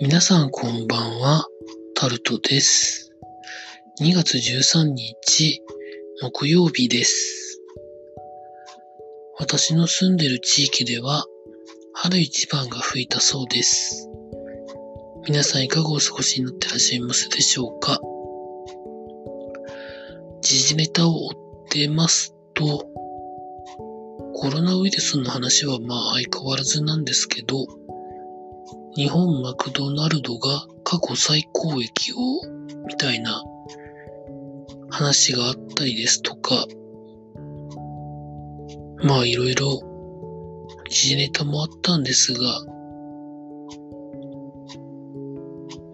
皆さんこんばんは、タルトです。2月13日、木曜日です。私の住んでる地域では、春一番が吹いたそうです。皆さんいかがお過ごしになってらっしゃいますでしょうか？時事ネタを追ってますと、コロナウイルスの話はまあ相変わらずなんですけど、日本マクドナルドが過去最高益を、みたいな話があったりですとか、まあいろいろ時事ネタもあったんですが、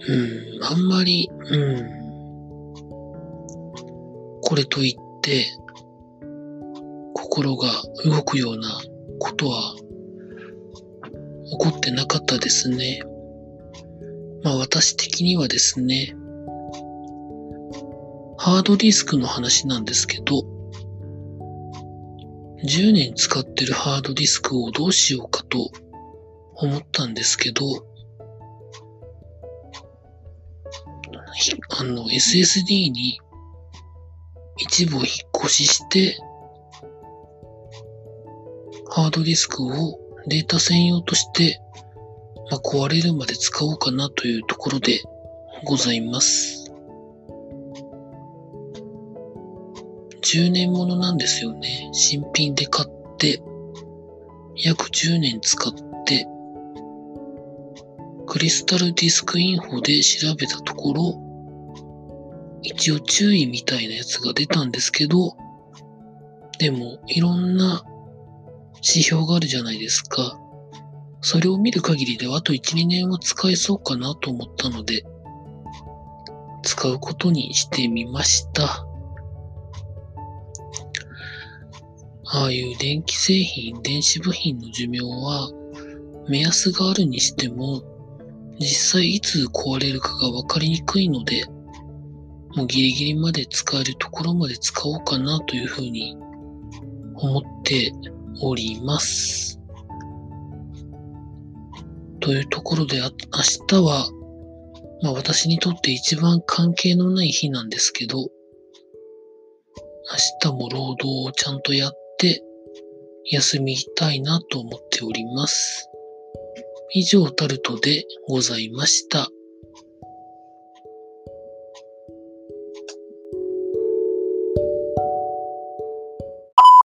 うん、あんまり、うん、これといって、心が動くようなことは起こってなかったですね。まあ私的にはですね、ハードディスクの話なんですけど、10年使ってるハードディスクをどうしようかと思ったんですけど、あの SSD に一部を引っ越しして、ハードディスクをデータ専用として、まあ、壊れるまで使おうかなというところでございます。10年ものなんですよね。新品で買って、約10年使って、クリスタルディスクインフォで調べたところ、一応注意みたいなやつが出たんですけど、でもいろんな指標があるじゃないですか。それを見る限りではあと1、2年は使えそうかなと思ったので、使うことにしてみました。ああいう電気製品、電子部品の寿命は目安があるにしても、実際いつ壊れるかがわかりにくいので、もうギリギリまで使えるところまで使おうかなというふうに思っております。というところで、明日は、まあ私にとって一番関係のない日なんですけど、明日も労働をちゃんとやって、休みたいなと思っております。以上タルトでございました。